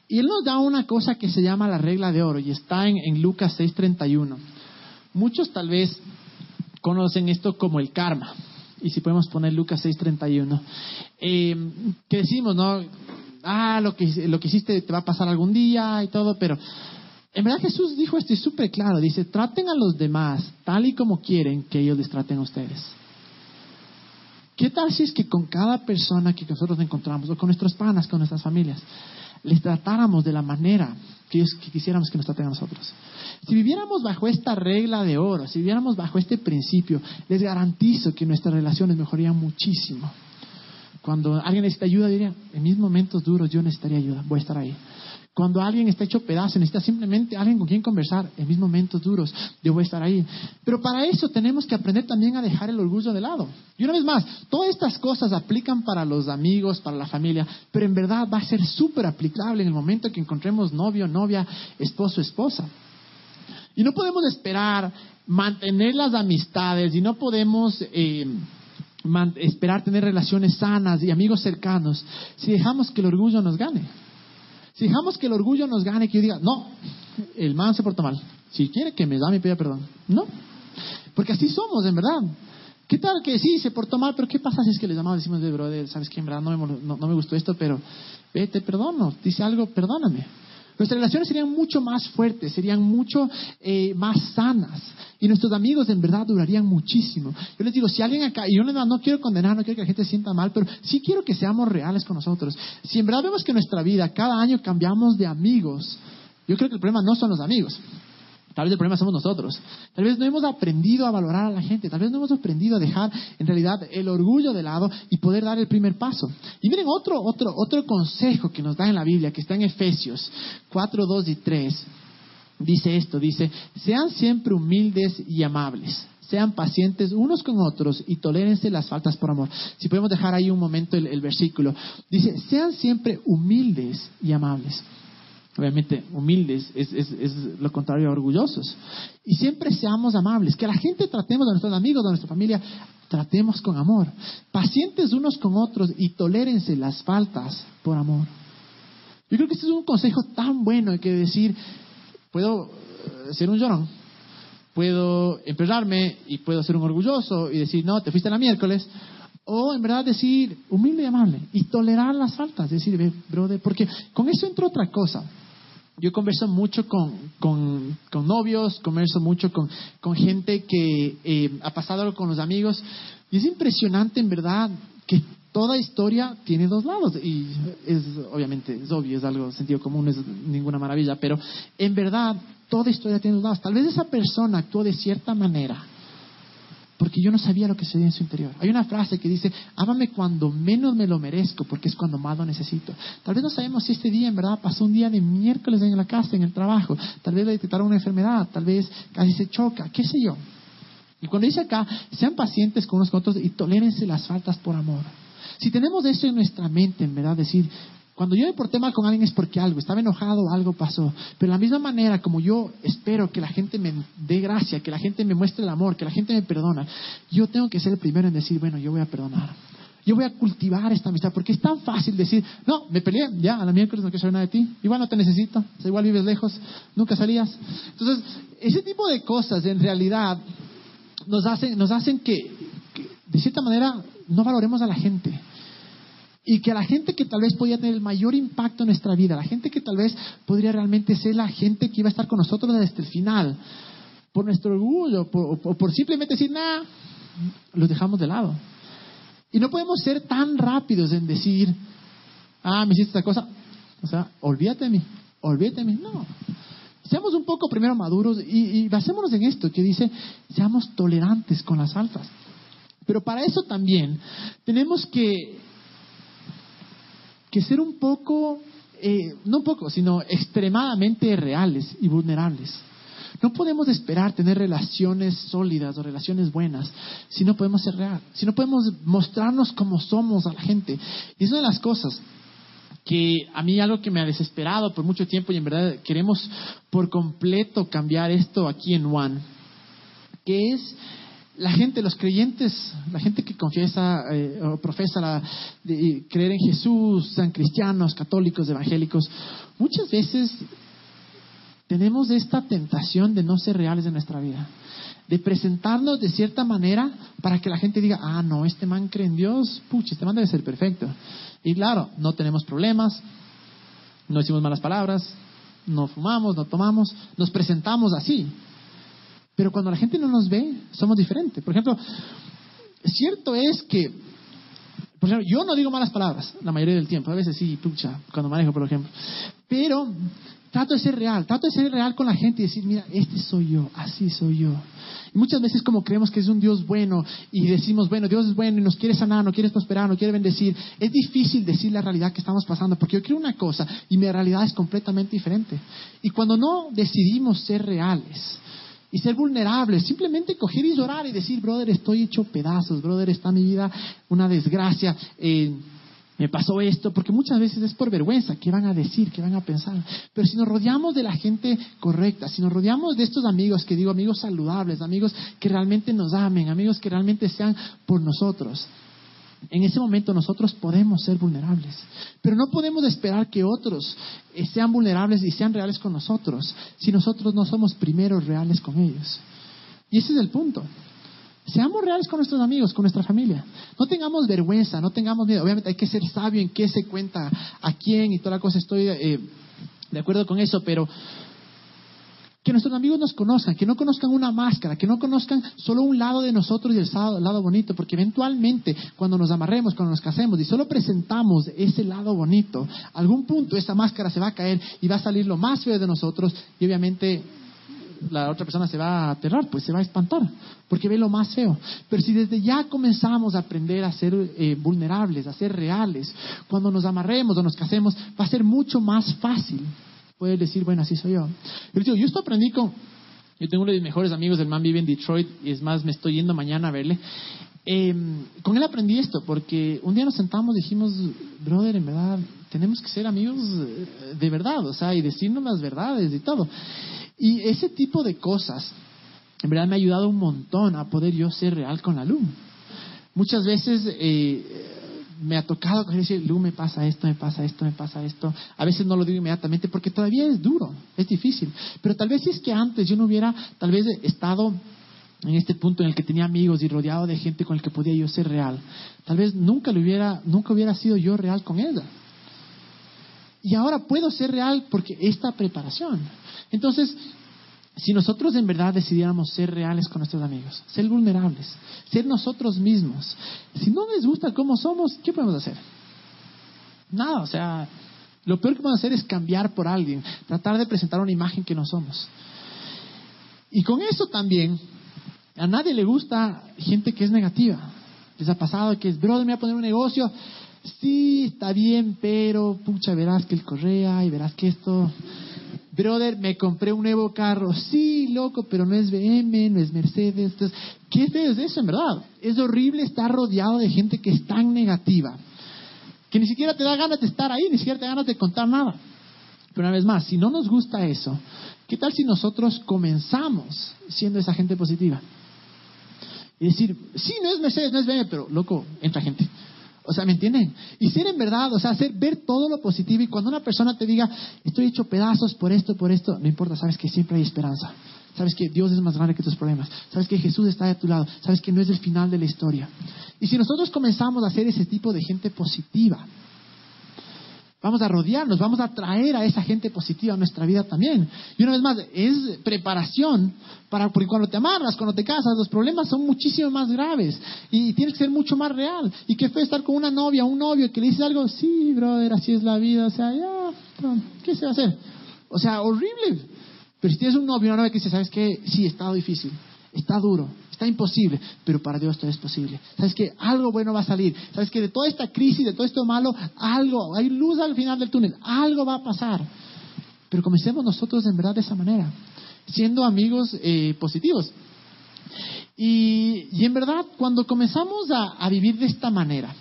Y Él nos da una cosa que se llama la regla de oro y está en, en Lucas 6:31. Muchos tal vez conocen esto como el karma. Y si podemos poner Lucas 6:31. Eh, que decimos, ¿no? Ah, lo que, lo que hiciste te va a pasar algún día y todo, pero en verdad Jesús dijo esto y súper claro. Dice, traten a los demás tal y como quieren que ellos les traten a ustedes. ¿Qué tal si es que con cada persona que nosotros encontramos, o con nuestros panas, con nuestras familias, les tratáramos de la manera que, quisiéramos que nos traten a nosotros. Si viviéramos bajo esta regla de oro, si viviéramos bajo este principio, les garantizo que nuestras relaciones mejorarían muchísimo. Cuando alguien necesita ayuda, diría, en mis momentos duros yo necesitaría ayuda, voy a estar ahí. Cuando alguien está hecho pedazo, necesita simplemente alguien con quien conversar en mis momentos duros, yo voy a estar ahí. Pero para eso tenemos que aprender también a dejar el orgullo de lado. Y una vez más, todas estas cosas aplican para los amigos, para la familia, pero en verdad va a ser súper aplicable en el momento que encontremos novio, novia, esposo, esposa. Y no podemos esperar mantener las amistades y no podemos... Eh, esperar tener relaciones sanas y amigos cercanos si dejamos que el orgullo nos gane. Si dejamos que el orgullo nos gane, que yo diga, no, el man se porta mal. Si quiere que me da mi pida perdón. No. Porque así somos, en verdad. ¿Qué tal que sí, se portó mal, pero qué pasa si es que le llamamos y decimos, de brother, sabes que en verdad no me, no me gustó esto, pero vete, perdono, dice algo, perdóname. Nuestras relaciones serían mucho más fuertes, serían mucho eh, más sanas. Y nuestros amigos en verdad durarían muchísimo. Yo les digo, si alguien acá, y yo no, no quiero condenar, no quiero que la gente se sienta mal, pero sí quiero que seamos reales con nosotros. Si en verdad vemos que en nuestra vida cada año cambiamos de amigos, yo creo que el problema no son los amigos. Tal vez el problema somos nosotros. Tal vez no hemos aprendido a valorar a la gente. Tal vez no hemos aprendido a dejar en realidad el orgullo de lado y poder dar el primer paso. Y miren otro, otro, otro consejo que nos da en la Biblia, que está en Efesios 4, 2 y 3. Dice esto, dice, sean siempre humildes y amables. Sean pacientes unos con otros y tolérense las faltas por amor. Si podemos dejar ahí un momento el versículo. Dice, sean siempre humildes y amables obviamente humildes, es, es, es, lo contrario a orgullosos. Y siempre seamos amables, que la gente tratemos a nuestros amigos, a nuestra familia, tratemos con amor. Pacientes unos con otros y tolérense las faltas por amor. Yo creo que este es un consejo tan bueno que decir, puedo eh, ser un llorón, puedo emperrarme y puedo ser un orgulloso y decir, no, te fuiste la miércoles, o en verdad decir humilde y amable y tolerar las faltas, decir, brother, porque con eso entra otra cosa. Yo converso mucho con, con, novios, converso mucho con, con gente que eh, ha pasado algo con los amigos y es impresionante en verdad que toda historia tiene dos lados y es obviamente es obvio, es algo sentido común, es ninguna maravilla, pero en verdad toda historia tiene dos lados. Tal vez esa persona actuó de cierta manera porque yo no sabía lo que se en su interior. Hay una frase que dice, ámame cuando menos me lo merezco, porque es cuando más lo necesito. Tal vez no sabemos si este día en verdad pasó un día de miércoles en la casa, en el trabajo, tal vez le detectaron una enfermedad, tal vez casi se choca, qué sé yo. Y cuando dice acá, sean pacientes con unos con otros y tolérense las faltas por amor. Si tenemos eso en nuestra mente, en verdad, decir, cuando yo me porté mal con alguien es porque algo, estaba enojado, algo pasó. Pero de la misma manera como yo espero que la gente me dé gracia, que la gente me muestre el amor, que la gente me perdona, yo tengo que ser el primero en decir, bueno, yo voy a perdonar. Yo voy a cultivar esta amistad, porque es tan fácil decir, no, me peleé, ya, a la miércoles no quiero saber nada de ti, igual no te necesito, igual vives lejos, nunca salías. Entonces, ese tipo de cosas en realidad nos hacen, nos hacen que de cierta manera, no valoremos a la gente. Y que la gente que tal vez podía tener el mayor impacto en nuestra vida, la gente que tal vez podría realmente ser la gente que iba a estar con nosotros desde el final, por nuestro orgullo, o por, simplemente decir, nada, los dejamos de lado. Y no podemos ser tan rápidos en decir, ah, me hiciste esta cosa, o sea, olvídate de mí, olvídate de mí. No. Seamos un poco primero maduros y, y basémonos en esto que dice, seamos tolerantes con las faltas. Pero para eso también tenemos que que ser un poco, eh, no un poco, sino extremadamente reales y vulnerables. No podemos esperar tener relaciones sólidas o relaciones buenas si no podemos ser real, si no podemos mostrarnos como somos a la gente. Y es una de las cosas que a mí algo que me ha desesperado por mucho tiempo y en verdad queremos por completo cambiar esto aquí en One, que es la gente, los creyentes, la gente que confiesa eh, o profesa de, creer en Jesús, sean cristianos, católicos, evangélicos, muchas veces tenemos esta tentación de no ser reales en nuestra vida, de presentarnos de cierta manera para que la gente diga, ah, no, este man cree en Dios, pucha, este man debe ser perfecto. Y claro, no tenemos problemas, no decimos malas palabras, no fumamos, no tomamos, nos presentamos así. Pero cuando la gente no nos ve, somos diferentes. Por ejemplo, cierto es que, por ejemplo, yo no digo malas palabras la mayoría del tiempo. A veces sí, pucha, cuando manejo, por ejemplo. Pero trato de ser real, trato de ser real con la gente y decir, mira, este soy yo, así soy yo. Y muchas veces como creemos que es un Dios bueno y decimos, bueno, Dios es bueno y nos quiere sanar, nos quiere prosperar, nos quiere bendecir, es difícil decir la realidad que estamos pasando porque yo creo una cosa y mi realidad es completamente diferente. Y cuando no decidimos ser reales, y ser vulnerables, simplemente coger y llorar y decir, brother, estoy hecho pedazos, brother, está mi vida una desgracia, eh, me pasó esto, porque muchas veces es por vergüenza, ¿qué van a decir? ¿Qué van a pensar? Pero si nos rodeamos de la gente correcta, si nos rodeamos de estos amigos, que digo amigos saludables, amigos que realmente nos amen, amigos que realmente sean por nosotros, en ese momento nosotros podemos ser vulnerables, pero no podemos esperar que otros eh, sean vulnerables y sean reales con nosotros si nosotros no somos primero reales con ellos. Y ese es el punto. Seamos reales con nuestros amigos, con nuestra familia. No tengamos vergüenza, no tengamos miedo. Obviamente hay que ser sabio en qué se cuenta, a quién y toda la cosa. Estoy eh, de acuerdo con eso, pero que nuestros amigos nos conozcan, que no conozcan una máscara, que no conozcan solo un lado de nosotros y el lado bonito, porque eventualmente cuando nos amarremos, cuando nos casemos y solo presentamos ese lado bonito, algún punto esa máscara se va a caer y va a salir lo más feo de nosotros y obviamente la otra persona se va a aterrar, pues se va a espantar, porque ve lo más feo. Pero si desde ya comenzamos a aprender a ser eh, vulnerables, a ser reales, cuando nos amarremos o nos casemos, va a ser mucho más fácil Puedes decir, bueno, así soy yo. Yo, yo esto aprendí con, yo tengo uno de mis mejores amigos, el man vive en Detroit, y es más, me estoy yendo mañana a verle. Em, con él aprendí esto, porque un día nos sentamos y dijimos, brother, en verdad, tenemos que ser amigos eh, de verdad, o sea, y decirnos las verdades y todo. Y ese tipo de cosas, en verdad me ha ayudado un montón a poder yo ser real con la luz. Muchas veces eh, me ha tocado decir, Lu, me pasa esto, me pasa esto, me pasa esto. A veces no lo digo inmediatamente porque todavía es duro, es difícil. Pero tal vez si es que antes yo no hubiera tal vez estado en este punto en el que tenía amigos y rodeado de gente con el que podía yo ser real, tal vez nunca lo hubiera, nunca hubiera sido yo real con ella. Y ahora puedo ser real porque esta preparación. Entonces, si nosotros en verdad decidiéramos ser reales con nuestros amigos, ser vulnerables, ser nosotros mismos, si no les gusta cómo somos, ¿qué podemos hacer? Nada, o sea, lo peor que podemos hacer es cambiar por alguien, tratar de presentar una imagen que no somos. Y con eso también, a nadie le gusta gente que es negativa. Les ha pasado que es, brother, me voy a poner un negocio. Sí, está bien, pero pucha, verás que el correa y verás que esto brother, me compré un nuevo carro. Sí, loco, pero no es BM, no es Mercedes. Entonces, ¿qué feo es eso, en verdad? Es horrible estar rodeado de gente que es tan negativa, que ni siquiera te da ganas de estar ahí, ni siquiera te da ganas de contar nada. Pero una vez más, si no nos gusta eso, ¿qué tal si nosotros comenzamos siendo esa gente positiva? Y decir, sí, no es Mercedes, no es BM, pero loco, entra gente. O sea, ¿me entienden? Y ser en verdad, o sea, hacer ver todo lo positivo y cuando una persona te diga, estoy hecho pedazos por esto, por esto, no importa, sabes que siempre hay esperanza. Sabes que Dios es más grande que tus problemas. Sabes que Jesús está de tu lado. Sabes que no es el final de la historia. Y si nosotros comenzamos a ser ese tipo de gente positiva, Vamos a rodearnos, vamos a traer a esa gente positiva a nuestra vida también. Y una vez más, es preparación para, porque cuando te amarras, cuando te casas, los problemas son muchísimo más graves y, tienes que ser mucho más real. Y qué fue estar con una novia, un novio que le dice algo, sí, brother, así es la vida, o sea, ya, ¿qué se va a hacer? O sea, horrible. Pero si tienes un novio, una novia que dice, ¿sabes qué? Sí, ha estado difícil, está duro, Está imposible, pero para Dios todo es posible. ¿Sabes que Algo bueno va a salir. ¿Sabes que De toda esta crisis, de todo esto malo, algo, hay luz al final del túnel, algo va a pasar. Pero comencemos nosotros en verdad de esa manera, siendo amigos eh, positivos. Y, en verdad, cuando comenzamos a, vivir de esta manera,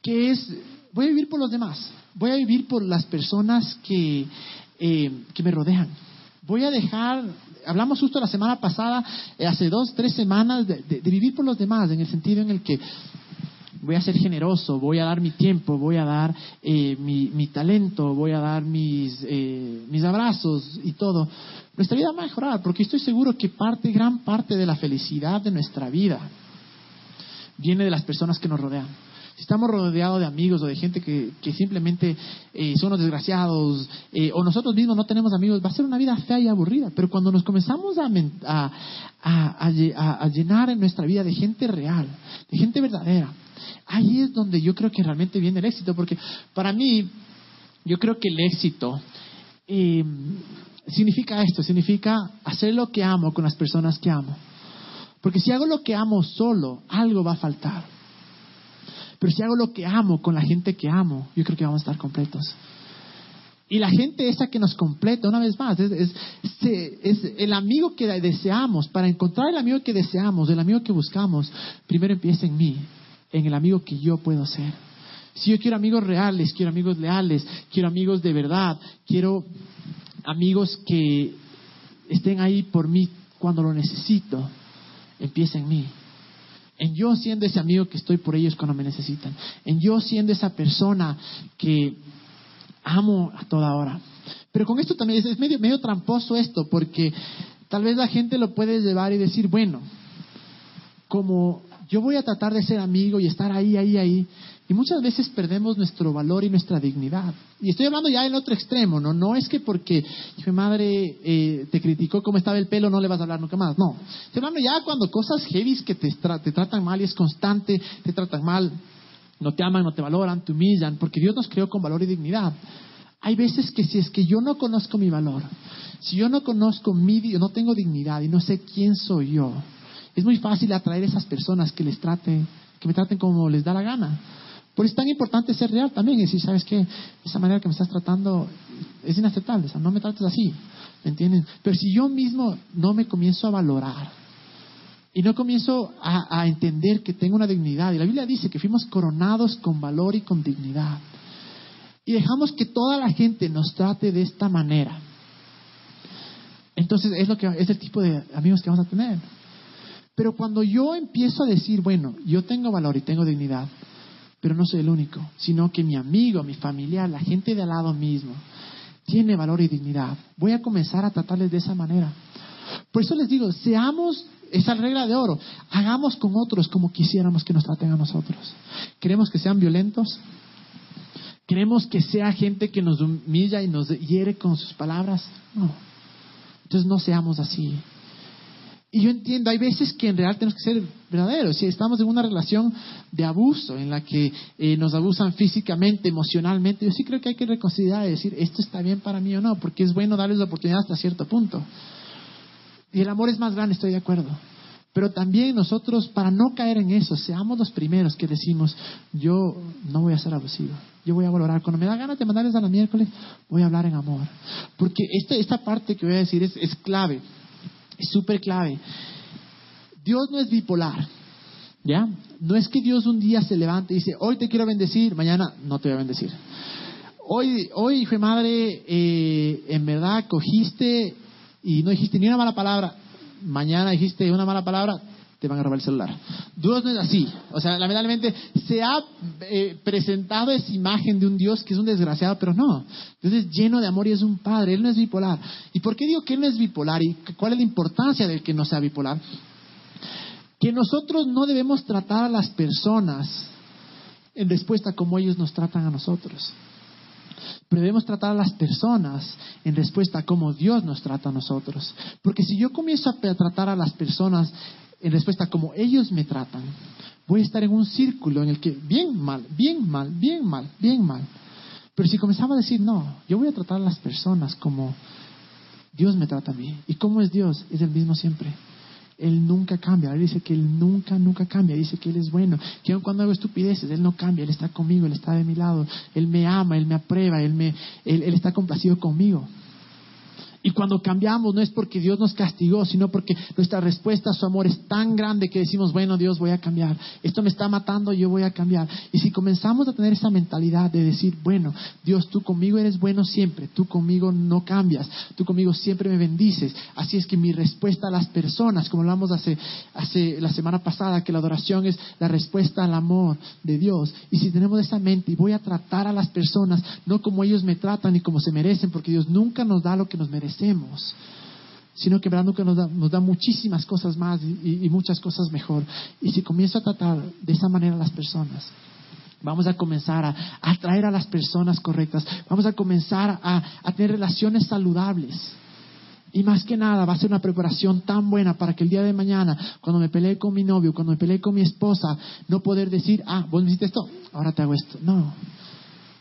que es, voy a vivir por los demás, voy a vivir por las personas que, eh, que me rodean, voy a dejar hablamos justo la semana pasada, eh, hace dos, tres semanas, de, vivir por los demás, en el sentido en el que voy a ser generoso, voy a dar mi tiempo, voy a dar eh, mi, talento, voy a dar mis, eh, mis abrazos y todo. Nuestra vida va a mejorar, porque estoy seguro que parte, gran parte de la felicidad de nuestra vida viene de las personas que nos rodean estamos rodeados de amigos o de gente que, simplemente eh, son los desgraciados, eh, o nosotros mismos no tenemos amigos, va a ser una vida fea y aburrida. Pero cuando nos comenzamos a, a, llenar en nuestra vida de gente real, de gente verdadera, ahí es donde yo creo que realmente viene el éxito. Porque para mí, yo creo que el éxito eh, significa esto, significa hacer lo que amo con las personas que amo. Porque si hago lo que amo solo, algo va a faltar. Pero si hago lo que amo con la gente que amo, yo creo que vamos a estar completos. Y la gente esa que nos completa, una vez más, es, el amigo que deseamos. Para encontrar el amigo que deseamos, el amigo que buscamos, primero empieza en mí, en el amigo que yo puedo ser. Si yo quiero amigos reales, quiero amigos leales, quiero amigos de verdad, quiero amigos que estén ahí por mí cuando lo necesito, empieza en mí en yo siendo ese amigo que estoy por ellos cuando me necesitan, en yo siendo esa persona que amo a toda hora. Pero con esto también es, medio, medio tramposo esto, porque tal vez la gente lo puede llevar y decir, bueno, como yo voy a tratar de ser amigo y estar ahí, ahí, ahí, y muchas veces perdemos nuestro valor y nuestra dignidad. Y estoy hablando ya en otro extremo, ¿no? No es que porque mi madre eh, te criticó cómo estaba el pelo, no le vas a hablar nunca más. No. Estoy hablando ya cuando cosas heavy que te, te tratan mal y es constante, te tratan mal, no te aman, no te valoran, te humillan, porque Dios nos creó con valor y dignidad. Hay veces que si es que yo no conozco mi valor, si yo no conozco mi, no tengo dignidad y no sé quién soy yo, es muy fácil atraer a esas personas que les traten, que me traten como les da la gana. Por eso es tan importante ser real también y decir, ¿sabes qué? Esa manera que me estás tratando es inaceptable, o sea, no me trates así, ¿me entienden? Pero si yo mismo no me comienzo a valorar y no comienzo a, a entender que tengo una dignidad, y la Biblia dice que fuimos coronados con valor y con dignidad, y dejamos que toda la gente nos trate de esta manera, entonces es, lo que, es el tipo de amigos que vamos a tener. Pero cuando yo empiezo a decir, bueno, yo tengo valor y tengo dignidad, pero no soy el único, sino que mi amigo, mi familiar, la gente de al lado mismo, tiene valor y dignidad, voy a comenzar a tratarles de esa manera. Por eso les digo, seamos esa regla de oro, hagamos con otros como quisiéramos que nos traten a nosotros. Queremos que sean violentos, queremos que sea gente que nos humilla y nos hiere con sus palabras. No. Entonces no seamos así. Y yo entiendo, hay veces que en realidad tenemos que ser verdaderos. Si estamos en una relación de abuso, en la que eh, nos abusan físicamente, emocionalmente, yo sí creo que hay que reconsiderar y decir, esto está bien para mí o no, porque es bueno darles la oportunidad hasta cierto punto. Y el amor es más grande, estoy de acuerdo. Pero también nosotros, para no caer en eso, seamos los primeros que decimos, yo no voy a ser abusivo, yo voy a valorar. Cuando me da ganas de mandarles a la miércoles, voy a hablar en amor. Porque esta, esta parte que voy a decir es, es clave, es súper clave. Dios no es bipolar, ¿ya? No es que Dios un día se levante y dice, hoy te quiero bendecir, mañana no te voy a bendecir. Hoy, hoy hijo de madre, eh, en verdad cogiste y no dijiste ni una mala palabra, mañana dijiste una mala palabra, te van a robar el celular. Dios no es así. O sea, lamentablemente se ha eh, presentado esa imagen de un Dios que es un desgraciado, pero no. Dios es lleno de amor y es un padre. Él no es bipolar. ¿Y por qué digo que Él no es bipolar? ¿Y cuál es la importancia de que no sea bipolar? Que nosotros no debemos tratar a las personas en respuesta como ellos nos tratan a nosotros. Pero debemos tratar a las personas en respuesta a cómo Dios nos trata a nosotros. Porque si yo comienzo a tratar a las personas en respuesta a cómo ellos me tratan, voy a estar en un círculo en el que bien mal, bien mal, bien mal, bien mal. Pero si comenzaba a decir, no, yo voy a tratar a las personas como Dios me trata a mí. ¿Y cómo es Dios? Es el mismo siempre. Él nunca cambia. Él dice que Él nunca, nunca cambia. Dice que Él es bueno. Que aun cuando hago estupideces, Él no cambia. Él está conmigo, Él está de mi lado. Él me ama, Él me aprueba, Él, me, él, él está complacido conmigo. Y cuando cambiamos no es porque Dios nos castigó, sino porque nuestra respuesta a su amor es tan grande que decimos, bueno, Dios, voy a cambiar. Esto me está matando, yo voy a cambiar. Y si comenzamos a tener esa mentalidad de decir, bueno, Dios, tú conmigo eres bueno siempre, tú conmigo no cambias, tú conmigo siempre me bendices. Así es que mi respuesta a las personas, como hablamos hace, hace la semana pasada, que la adoración es la respuesta al amor de Dios. Y si tenemos esa mente y voy a tratar a las personas no como ellos me tratan ni como se merecen, porque Dios nunca nos da lo que nos merecemos sino que verdad nos da, nos da muchísimas cosas más y, muchas cosas mejor. Y si comienzo a tratar de esa manera a las personas, vamos a comenzar a atraer a las personas correctas, vamos a comenzar a, a tener relaciones saludables. Y más que nada va a ser una preparación tan buena para que el día de mañana, cuando me peleé con mi novio, cuando me peleé con mi esposa, no poder decir, ah, vos me hiciste esto, ahora te hago esto. No.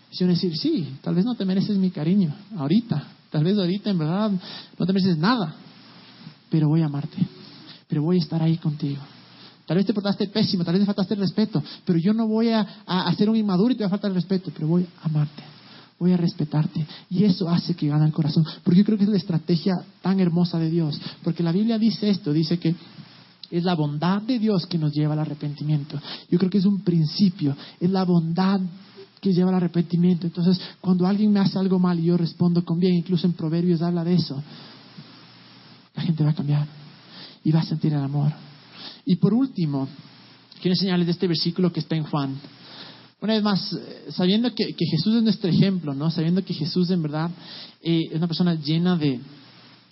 Sino decir, sí, tal vez no te mereces mi cariño ahorita, Tal vez ahorita en verdad no te mereces nada, pero voy a amarte, pero voy a estar ahí contigo. Tal vez te portaste pésimo, tal vez te faltaste el respeto, pero yo no voy a, hacer un inmaduro y te va a faltar el respeto, pero voy a amarte, voy a respetarte. Y eso hace que gane el corazón, porque yo creo que es la estrategia tan hermosa de Dios, porque la Biblia dice esto, dice que es la bondad de Dios que nos lleva al arrepentimiento. Yo creo que es un principio, es la bondad que lleva al arrepentimiento. Entonces, cuando alguien me hace algo mal y yo respondo con bien, incluso en Proverbios habla de eso, la gente va a cambiar y va a sentir el amor. Y por último, quiero enseñarles de este versículo que está en Juan. Una vez más, eh, sabiendo que, Jesús es nuestro ejemplo, ¿no? Sabiendo que Jesús en verdad eh, es una persona llena de,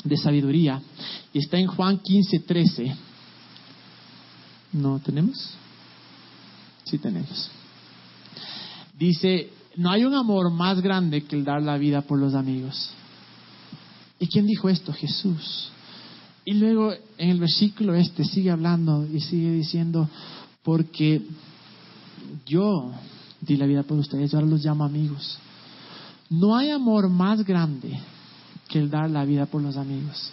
de sabiduría. Y está en Juan 15, 13. ¿No tenemos? Sí tenemos. Dice, no hay un amor más grande que el dar la vida por los amigos. ¿Y quién dijo esto? Jesús. Y luego en el versículo este sigue hablando y sigue diciendo, porque yo di la vida por ustedes, yo ahora los llamo amigos. No hay amor más grande que el dar la vida por los amigos.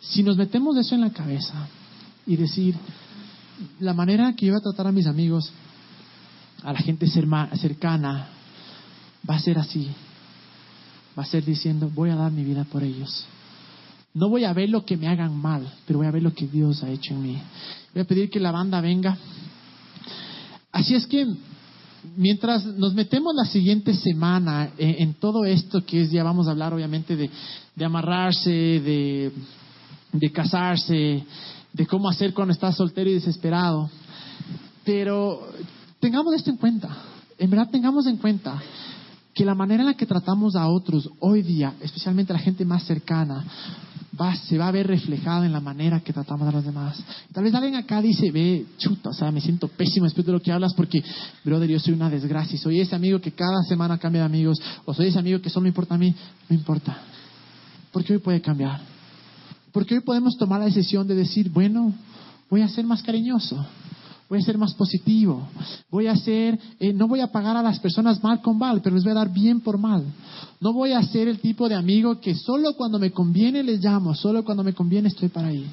Si nos metemos eso en la cabeza y decir, la manera que yo voy a tratar a mis amigos a la gente cercana, va a ser así. Va a ser diciendo, voy a dar mi vida por ellos. No voy a ver lo que me hagan mal, pero voy a ver lo que Dios ha hecho en mí. Voy a pedir que la banda venga. Así es que mientras nos metemos la siguiente semana en, todo esto que es, ya vamos a hablar obviamente de, amarrarse, de, de casarse, de cómo hacer cuando estás soltero y desesperado. Pero tengamos esto en cuenta. En verdad tengamos en cuenta que la manera en la que tratamos a otros hoy día, especialmente a la gente más cercana, va, se va a ver reflejada en la manera que tratamos a los demás. Tal vez alguien acá dice, ve, chuta, o sea, me siento pésimo después de lo que hablas porque, brother, yo soy una desgracia. Soy ese amigo que cada semana cambia de amigos, o soy ese amigo que solo me importa a mí. No importa. Porque hoy puede cambiar. Porque hoy podemos tomar la decisión de decir, bueno, voy a ser más cariñoso voy a ser más positivo, voy a ser, eh, no voy a pagar a las personas mal con mal, pero les voy a dar bien por mal. No voy a ser el tipo de amigo que solo cuando me conviene les llamo, solo cuando me conviene estoy para ahí.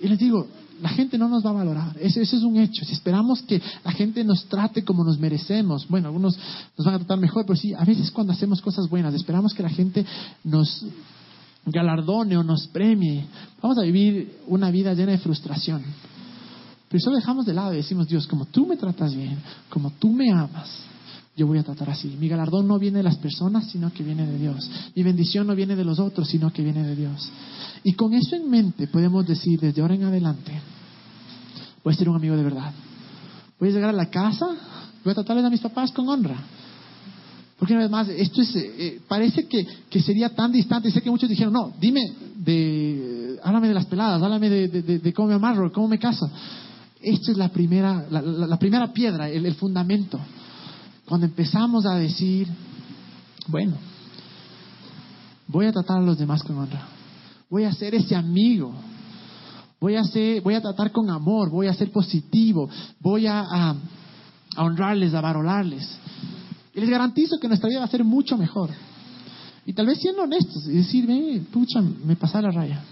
Y les digo, la gente no nos va a valorar, ese, ese es un hecho. Si esperamos que la gente nos trate como nos merecemos, bueno, algunos nos van a tratar mejor, pero sí, a veces cuando hacemos cosas buenas, esperamos que la gente nos galardone o nos premie, vamos a vivir una vida llena de frustración. Pero eso lo dejamos de lado y decimos, Dios, como tú me tratas bien, como tú me amas, yo voy a tratar así. Mi galardón no viene de las personas, sino que viene de Dios. Mi bendición no viene de los otros, sino que viene de Dios. Y con eso en mente podemos decir, desde ahora en adelante, voy a ser un amigo de verdad. Voy a llegar a la casa, voy a tratarles a mis papás con honra. Porque una vez más, esto es, eh, eh, parece que, que, sería tan distante. Sé que muchos dijeron, no, dime, de, háblame de las peladas, háblame de, cómo me amarro, cómo me caso. Esta es la primera, la, primera piedra, el, fundamento. Cuando empezamos a decir, bueno, voy a tratar a los demás con honra, voy a ser ese amigo, voy a, ser, voy a tratar con amor, voy a ser positivo, voy a, honrarles, a varolarles. Les garantizo que nuestra vida va a ser mucho mejor. Y tal vez siendo honestos y decir, pucha, me pasa la raya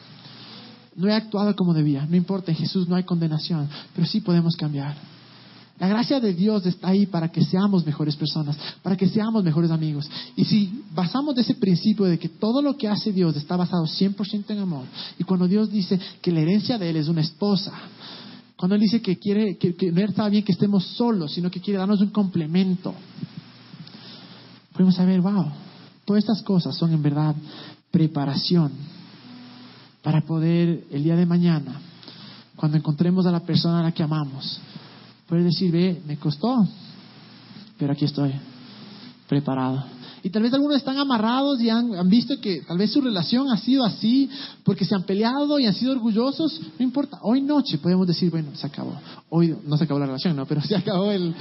no he actuado como debía. No importa, en Jesús no hay condenación, pero sí podemos cambiar. La gracia de Dios está ahí para que seamos mejores personas, para que seamos mejores amigos. Y si basamos ese principio de que todo lo que hace Dios está basado 100% en amor, y cuando Dios dice que la herencia de Él es una esposa, cuando Él dice que quiere, que, que no está bien que estemos solos, sino que quiere darnos un complemento, podemos saber, wow, todas estas cosas son en verdad preparación para poder el día de mañana, cuando encontremos a la persona a la que amamos, poder decir, ve, me costó, pero aquí estoy, preparado. Y tal vez algunos están amarrados y han, visto que tal vez su relación ha sido así porque se han peleado y han sido orgullosos. No importa, hoy noche podemos decir, bueno, se acabó. Hoy no se acabó la relación, no, pero se acabó el,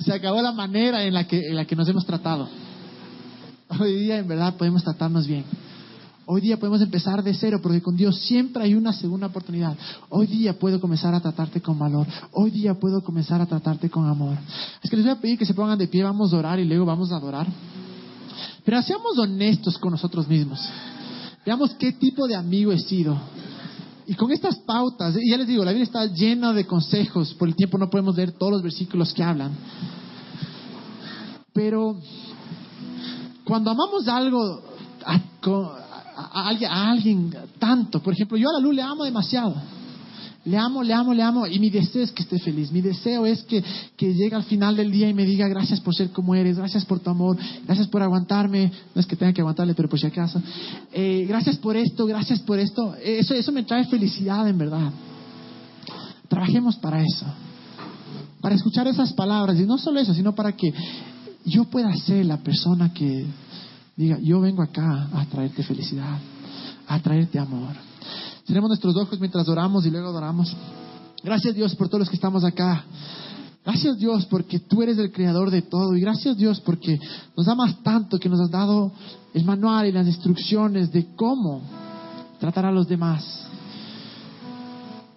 se acabó la manera en la que, en la que nos hemos tratado. Hoy día en verdad podemos tratarnos bien. Hoy día podemos empezar de cero porque con Dios siempre hay una segunda oportunidad. Hoy día puedo comenzar a tratarte con valor. Hoy día puedo comenzar a tratarte con amor. Es que les voy a pedir que se pongan de pie, vamos a orar y luego vamos a adorar. Pero seamos honestos con nosotros mismos. Veamos qué tipo de amigo he sido. Y con estas pautas, y ya les digo, la Biblia está llena de consejos, por el tiempo no podemos leer todos los versículos que hablan. Pero cuando amamos algo a, alguien, a alguien tanto. Por ejemplo, yo a la luz le amo demasiado. Le amo, le amo, le amo. Y mi deseo es que esté feliz. Mi deseo es que, que llegue al final del día y me diga gracias por ser como eres, gracias por tu amor, gracias por aguantarme. No es que tenga que aguantarle, pero por si acaso. Eh, gracias por esto, gracias por esto. Eso, eso me trae felicidad en verdad. Trabajemos para eso. Para escuchar esas palabras. Y no solo eso, sino para que yo pueda ser la persona que Diga, yo vengo acá a traerte felicidad, a traerte amor. Tenemos nuestros ojos mientras oramos y luego adoramos. Gracias Dios por todos los que estamos acá. Gracias Dios porque tú eres el creador de todo y gracias Dios porque nos amas tanto que nos has dado el manual y las instrucciones de cómo tratar a los demás.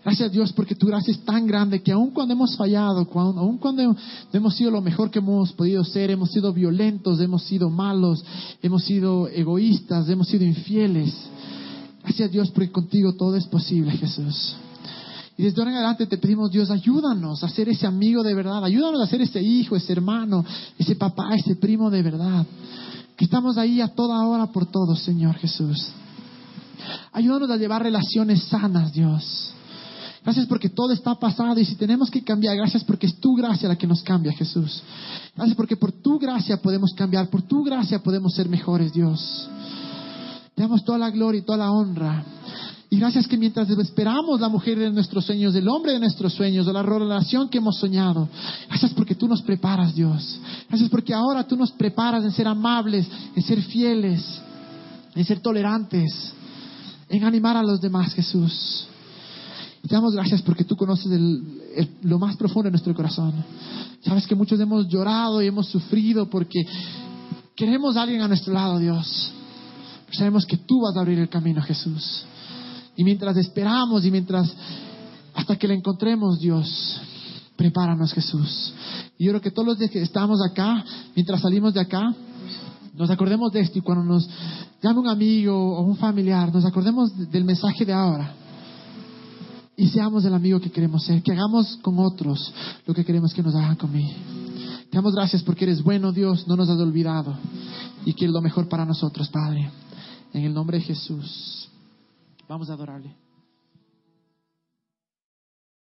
Gracias Dios porque tu gracia es tan grande que aun cuando hemos fallado, aun cuando hemos sido lo mejor que hemos podido ser, hemos sido violentos, hemos sido malos, hemos sido egoístas, hemos sido infieles. Gracias Dios porque contigo todo es posible, Jesús. Y desde ahora en adelante te pedimos, Dios, ayúdanos a ser ese amigo de verdad, ayúdanos a ser ese hijo, ese hermano, ese papá, ese primo de verdad. Que estamos ahí a toda hora por todos, Señor Jesús. Ayúdanos a llevar relaciones sanas, Dios. Gracias porque todo está pasado y si tenemos que cambiar, gracias porque es tu gracia la que nos cambia, Jesús. Gracias porque por tu gracia podemos cambiar, por tu gracia podemos ser mejores, Dios. Te damos toda la gloria y toda la honra. Y gracias que mientras esperamos la mujer de nuestros sueños, el hombre de nuestros sueños, o la relación que hemos soñado, gracias porque tú nos preparas, Dios. Gracias porque ahora tú nos preparas en ser amables, en ser fieles, en ser tolerantes, en animar a los demás, Jesús. Te damos gracias porque tú conoces lo más profundo de nuestro corazón. Sabes que muchos hemos llorado y hemos sufrido porque queremos a alguien a nuestro lado, Dios. Pero sabemos que tú vas a abrir el camino, Jesús. Y mientras esperamos y mientras hasta que le encontremos, Dios, prepáranos, Jesús. Y yo creo que todos los días que estamos acá, mientras salimos de acá, nos acordemos de esto y cuando nos llame un amigo o un familiar, nos acordemos del mensaje de ahora. Y seamos el amigo que queremos ser, que hagamos con otros lo que queremos que nos hagan conmigo. Te damos gracias porque eres bueno, Dios, no nos has olvidado y que es lo mejor para nosotros, Padre. En el nombre de Jesús. Vamos a adorarle.